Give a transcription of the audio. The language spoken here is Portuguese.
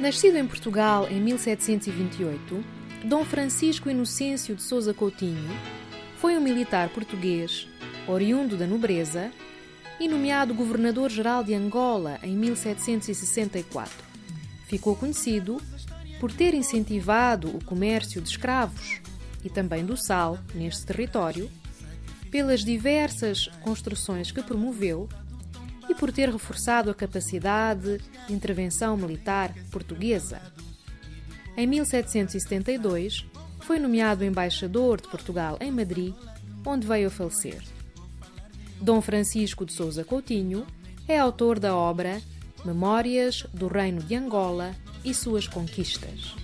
Nascido em Portugal em 1728, Dom Francisco Inocêncio de Souza Coutinho foi um militar português, oriundo da nobreza, e nomeado governador-geral de Angola em 1764. Ficou conhecido por ter incentivado o comércio de escravos e também do sal neste território, pelas diversas construções que promoveu por ter reforçado a capacidade de intervenção militar portuguesa. Em 1772, foi nomeado embaixador de Portugal em Madrid, onde veio a falecer. Dom Francisco de Souza Coutinho é autor da obra Memórias do Reino de Angola e suas conquistas.